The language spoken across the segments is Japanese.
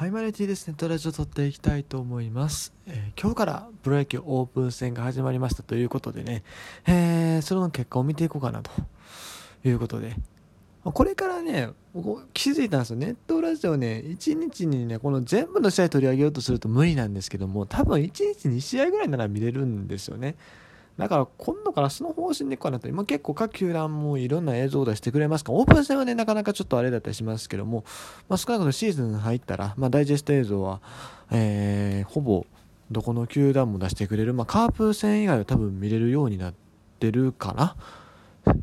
ハイマネティですね、トラジオ撮っていきたいと思います。えー、今日からプロ野球オープン戦が始まりましたということでね、えー、その結果を見ていこうかなということで、これからね、僕気づいたんですよ。ネットラジオね、1日にね、この全部の試合取り上げようとすると無理なんですけども、多分1日2試合ぐらいなら見れるんですよね。だから今度からその方針でいこうかなと。今結構各球団もいろんな映像を出してくれますから、オープン戦はね、なかなかちょっとあれだったりしますけども、まあ、少なくともシーズン入ったら、まあ、ダイジェスト映像は、えー、ほぼどこの球団も出してくれる、まあ、カープ戦以外は多分見れるようになってるかな。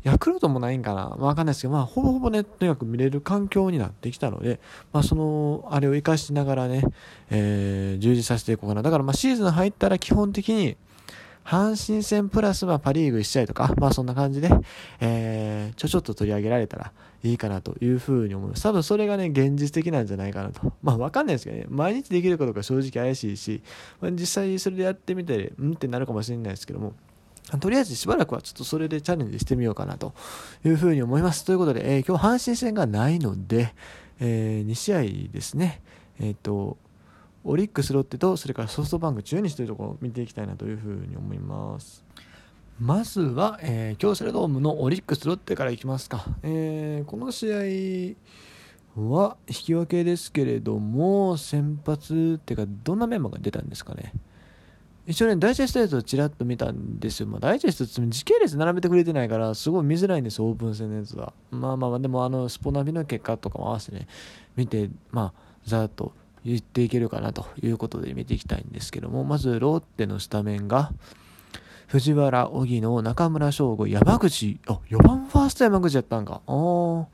ヤクルトもないんかな、まあ、わかんないですけど、まあ、ほぼほぼね、とにかく見れる環境になってきたので、まあ、その、あれを活かしながらね、えー、充実させていこうかな。だから、まあ、シーズン入ったら基本的に、阪神戦プラスはパリーグ1試合とか、まあそんな感じで、えー、ちょちょっと取り上げられたらいいかなというふうに思います。多分それがね、現実的なんじゃないかなと。まあわかんないですけどね、毎日できるかどうか正直怪しいし、まあ、実際それでやってみて、うん？ってなるかもしれないですけども、とりあえずしばらくはちょっとそれでチャレンジしてみようかなというふうに思います。ということで、えー、今日阪神戦がないので、えー、2試合ですね、えっ、ー、と、オリックス、ロッテとそれからソフトバンク、中日というところを見ていきたいなというふうに思います。まずは、えー、京セラドームのオリックス、ロッテからいきますか。えー、この試合は引き分けですけれども、先発っていうか、どんなメンバーが出たんですかね。一応ね、ダイジェストやつをちらっと見たんですよ。まあ、ダイジェストって時系列並べてくれてないから、すごい見づらいんですよ、オープン戦のやつは。まあまあ、でも、あの、スポナビの結果とかも合わせてね、見て、まあ、ざっと言っていけるかなということで見ていきたいんですけども、まずロッテのスタメンが、藤原、荻野、中村翔吾、山口、あ、4番ファースト山口やったんか。ああ、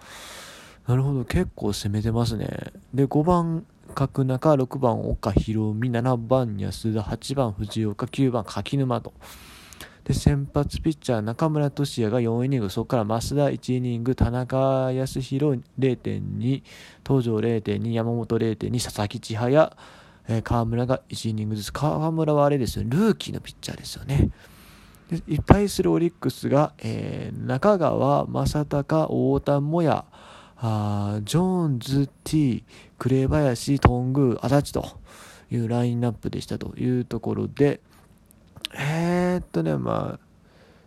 なるほど、結構攻めてますね。で、5番、角中、6番、岡弘美、7番、安田、8番、藤岡、9番、柿沼と。で、先発ピッチャー、中村俊也が4イニング、そこから増田1イニング、田中康弘0.2、東條0.2、山本0.2、佐々木千早、えー、河村が1イニングずつ。河村はあれですよ、ルーキーのピッチャーですよね。でいっぱいするオリックスが、えー、中川、正隆、太田もや、あジョーンズ、T、紅林、頓宮、足立というラインナップでしたというところで、えー、っとね、まあ、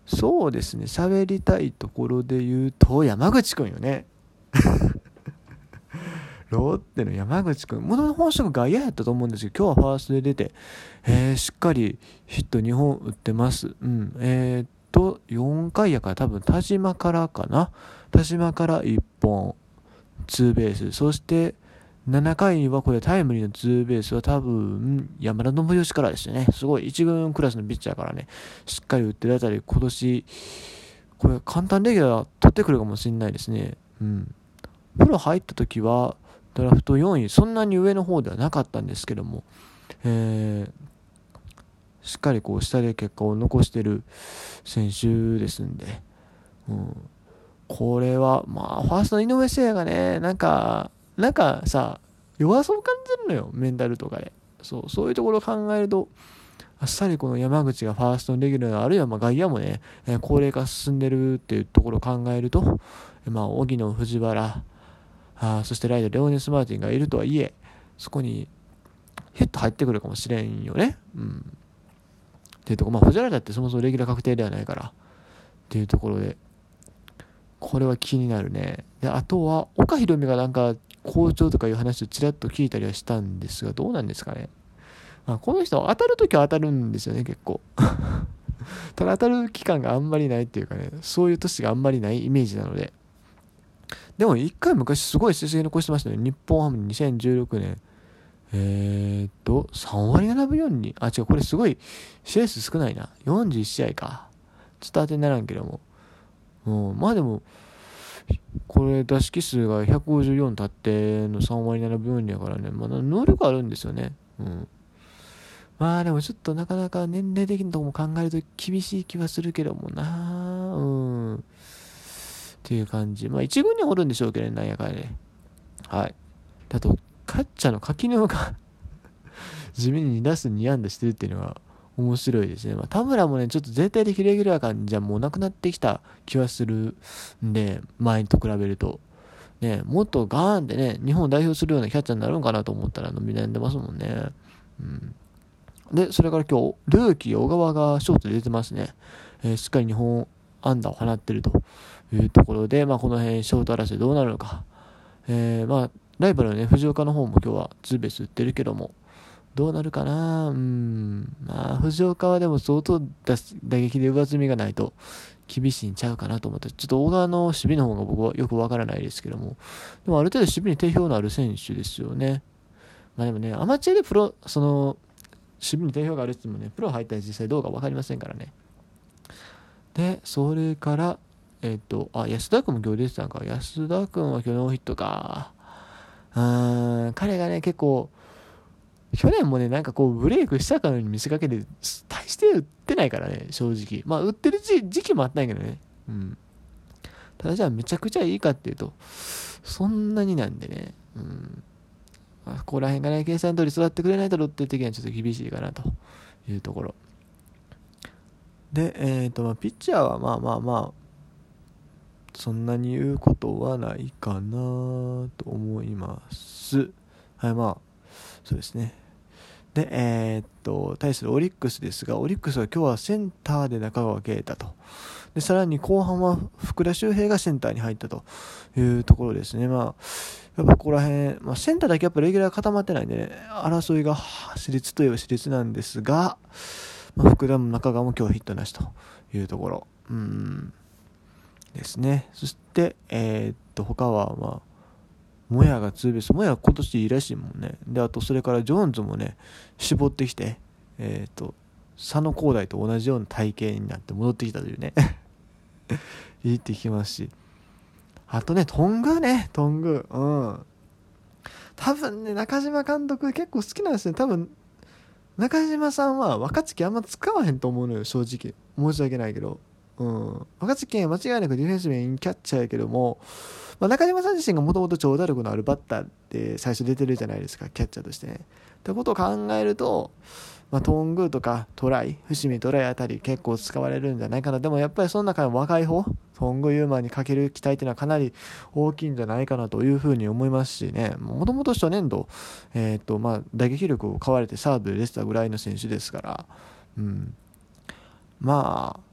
そうですね、喋りたいところで言うと、山口くんよね。ロッテの山口くん、元の本職外野やったと思うんですけど、今日はファーストで出て、えー、しっかりヒット2本打ってます。うん。えー、っと、4回やから多分田島からかな。田島から1本、ツーベース。そして、7回にはこれタイムリーのツーベースは多分山田信義からですよね。すごい1軍クラスのピッチャーからね、しっかり打ってるあたり今年、これ簡単レギュラー取ってくるかもしれないですね。うん。プロ入った時はドラフト4位、そんなに上の方ではなかったんですけども、えー、しっかりこう下で結果を残してる選手ですんで、うん、これは、まあ、ファーストの井上誠也がね、なんか、なんかさ、弱そう感じるのよ、メンタルとかで。そう、そういうところを考えると、あっさりこの山口がファーストのレギュラー、あるいはま外野もね、え高齢化進んでるっていうところを考えると、まあ、荻野、藤原、あそしてライド、レオネス・マーティンがいるとはいえ、そこにヒット入ってくるかもしれんよね。うん。っていうとこまあ、藤原だってそもそもレギュラー確定ではないから、っていうところで、これは気になるね。で、あとは、岡ひろみがなんか、好調とかいう話をちらっと聞いたりはしたんですが、どうなんですかね。まあ、この人当たるときは当たるんですよね、結構。ただ当たる期間があんまりないっていうかね、そういう年があんまりないイメージなので。でも一回昔すごい成績残してましたね。日本ハム2016年。えー、っと、3割7分4に、あ、違う、これすごい試合数少ないな。41試合か。ちょっと当てにならんけども。うん、まあでも、これ、打式数が154立っての3割7分やからね、まあ、能力あるんですよね。うん。まあでもちょっとなかなか年齢的なとこも考えると厳しい気はするけどもなうん。っていう感じ。まあ一軍におるんでしょうけどね、なんやかんやね。はい。あと、カッチャの垣沼が 地味に2打数2安打してるっていうのは、面白いですね。まあ、田村もね、ちょっと全体的レギュラー感じゃもうなくなってきた気はするんで、前と比べると。ね、もっとガーンってね、日本を代表するようなキャッチャーになるんかなと思ったら伸び悩んでますもんね。うん。で、それから今日、ルーキー小川がショートで出てますね。えー、しっかり日本安打を放ってるというところで、まあ、この辺、ショート争いどうなるのか。えー、まあ、ライバルのね、藤岡の方も今日はツーベース打ってるけども、どうなるかな？うん。まあ、藤岡はでも相当打撃で上積みがないと厳しいんちゃうかなと思って、ちょっと大川の守備の方が僕はよくわからないですけども、でもある程度守備に定評のある選手ですよね。まあでもね、アマチュアでプロ、その、守備に定評があるって言ってもね、プロ入ったら実際どうか分かりませんからね。で、それから、えっ、と、あ、安田君も今日出てたんか。安田君は今日ノーヒットか。うん、彼がね、結構、去年もね、なんかこう、ブレイクしたかのように見せかけて、大して打ってないからね、正直。まあ、打ってる時期もあったんやけどね。うん。ただじゃあ、めちゃくちゃいいかっていうと、そんなになんでね、うん。まあ、ここら辺がね、計算通り育ってくれないとロッテ的にはちょっと厳しいかなというところ。で、えっ、ー、と、まあ、ピッチャーはまあまあまあ、そんなに言うことはないかなと思います。はい、まあ、そうですね。で、えー、っと、対するオリックスですが、オリックスは今日はセンターで中川圭太と。で、さらに後半は福田周平がセンターに入ったというところですね。まあ、やっぱここら辺、まあ、センターだけやっぱレギュラー固まってないんでね、争いが私立といえば私立なんですが、まあ、福田も中川も今日ヒットなしというところ。うん。ですね。そして、えー、っと、他は、まあ、もやがツーベース、もや今年いいらしいもんね。で、あと、それからジョーンズもね、絞ってきて、えっ、ー、と、佐野光大と同じような体型になって戻ってきたというね。いいって聞きますし。あとね、トングね、トング。うん。多分ね、中島監督結構好きなんですね。多分、中島さんは若月あんま使わへんと思うのよ、正直。申し訳ないけど。うん。若月は間違いなくディフェンス面キャッチャーやけども、まあ、中島さん自身がもともと長打力のあるバッターって最初出てるじゃないですか、キャッチャーとしてね。ってことを考えると、まあ、トングとかトライ、伏見トライあたり結構使われるんじゃないかな。でもやっぱりその中でも若い方、トングユーマンにかける期待っていうのはかなり大きいんじゃないかなというふうに思いますしね、もともと初年度、えっ、と、まあ、打撃力を買われてサードで出てたぐらいの選手ですから、うん。まあ、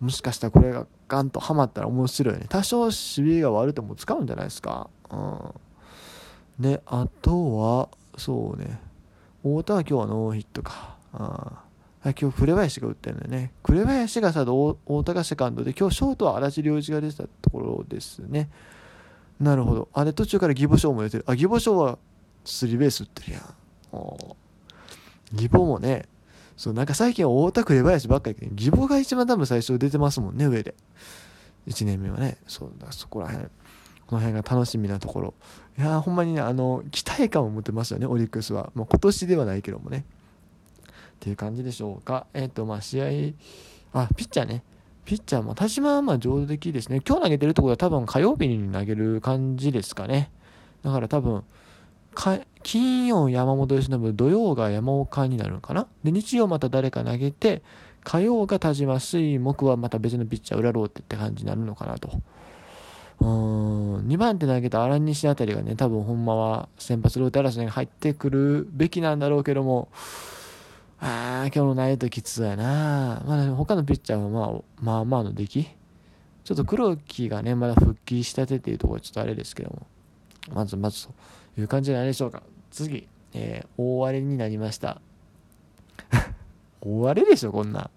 もしかしたらこれがガンとハマったら面白いよね。多少守備が悪くても使うんじゃないですか。うん。で、あとは、そうね。太田は今日はノーヒットか。あ今日、紅林が打ってるんだよね。紅林がサード、太田がセカンドで、今日ショートは足立良一が出てたところですね。なるほど。あれ、途中から義母賞も出てる。あ、義母賞はスリーベース打ってるやん。義母もね、そう、なんか最近は大田紅林ばっかりけど、義母が一番多分最初出てますもんね、上で。1年目はね。そうだ、そこら辺。この辺が楽しみなところ。いやほんまにね、あの、期待感を持ってますよね、オリックスは。まあ、今年ではないけどもね。っていう感じでしょうか。えっ、ー、と、まあ、試合、あ、ピッチャーね。ピッチャーも、田島はまあ上出来ですね。今日投げてるところは多分火曜日に投げる感じですかね。だから多分、金曜山本由伸、土曜が山岡になるのかな？で、日曜また誰か投げて、火曜が田島、水、木はまた別のピッチャー、裏ローテって感じになるのかなと。うん、2番手投げた荒西あたりがね、多分ほんまは先発ローテ争いに入ってくるべきなんだろうけども、ああ、今日の内容ときつやな。まあ、他のピッチャーはまあ、まあまあの出来。ちょっと黒木がね、まだ復帰したてっていうところちょっとあれですけども、まずまずと。いう感じじゃないでしょうか。次、えー、大荒れになりました。大荒れでしょ、こんな。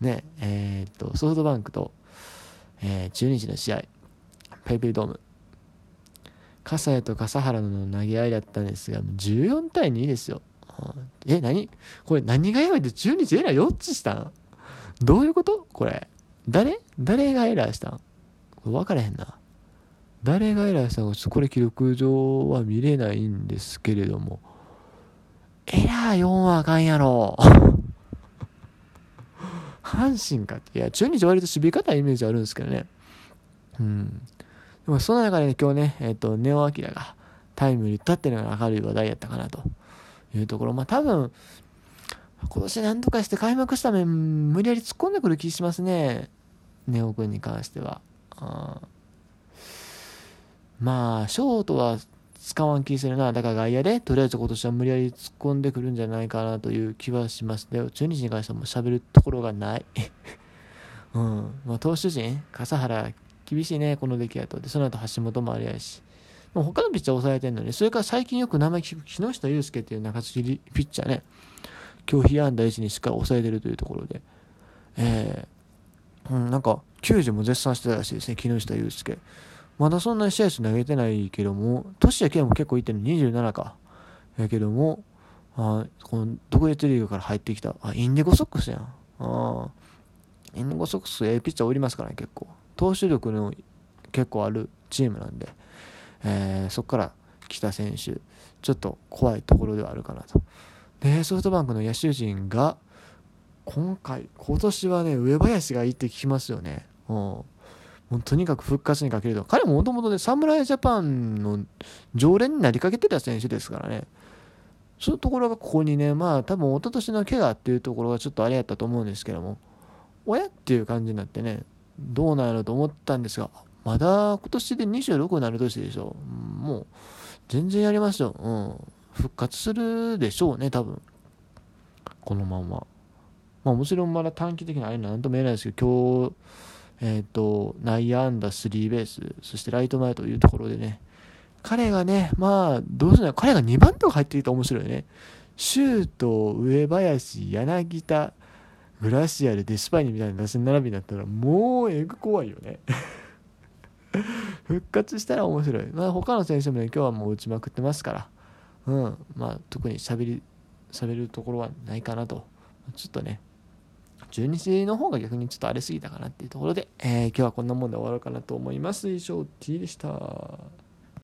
ね、えー、っと、ソフトバンクと、えー、中日の試合、ペイペイドーム。笠谷と笠原の投げ合いだったんですが、14対2ですよ。え、何？これ何がやばいって中日エラー4つしたん？どういうこと？これ。誰？誰がエラーしたん？これ分からへんな。誰が偉いさんがちょっとこれ記録上は見れないんですけれども、エラー4はあかんやろ。阪神かって。いや、中日割と守備方イメージあるんですけどね。うん。でもその中で、ね、今日ね、えっ、ー、と、ネオアキラがタイムリーっていうのが明るい話題やったかなというところ。まあ多分、今年何とかして開幕した面無理やり突っ込んでくる気しますね。ネオ君に関しては。あまあ、ショートは使わん気するな。だから外野で、とりあえず今年は無理やり突っ込んでくるんじゃないかなという気はしますね。中日に関してはもう喋るところがない。うん。まあ、投手陣、笠原、厳しいね、この出来やと。で、その後橋本もあれやし。もう他のピッチャー抑えてんのに、それから最近よく名前聞く木下祐介っていう中継ぎピッチャーね。今日被安打1にしっかり抑えてるというところで。えー、うん、なんか、90も絶賛してたらしいですね、木下祐介。まだそんなに試合数投げてないけども、年明けも結構いってる27か。やけども、あこの独立リーグから入ってきた、あ、インディゴソックスやん。あインディゴソックス、ええピッチャーおりますからね、結構。投手力の結構あるチームなんで、えー、そこから来た選手、ちょっと怖いところではあるかなと。で、ソフトバンクの野手陣が、今回、今年はね、上林がいいって聞きますよね。うん。もうとにかく復活にかけると。彼ももともとね、侍ジャパンの常連になりかけてた選手ですからね。そういうところがここにね、まあ多分一昨年の怪我っていうところがちょっとあれやったと思うんですけども、親っていう感じになってね、どうなんやろと思ったんですが、まだ今年で26になる年でしょ。もう、全然やりますよ。うん。復活するでしょうね、多分。このまま。まあもちろんまだ短期的にあれなんとも言えないですけど、今日、えっ、ー、と、内野安打スリーベース、そしてライト前というところでね、彼がね、まあ、どうするの彼が2番とか入ってきたら面白いね。シュート、上林、柳田、グラシアル、デスパイニみたいな打線並びになったら、もうえぐ怖いよね。復活したら面白い。まあ、他の選手もね、今日はもう打ちまくってますから、うん、まあ、特に喋り、喋るところはないかなと。ちょっとね、中日の方が逆にちょっと荒れすぎたかなっていうところで、えー、今日はこんなもんで終わろうかなと思います。以上、T でした。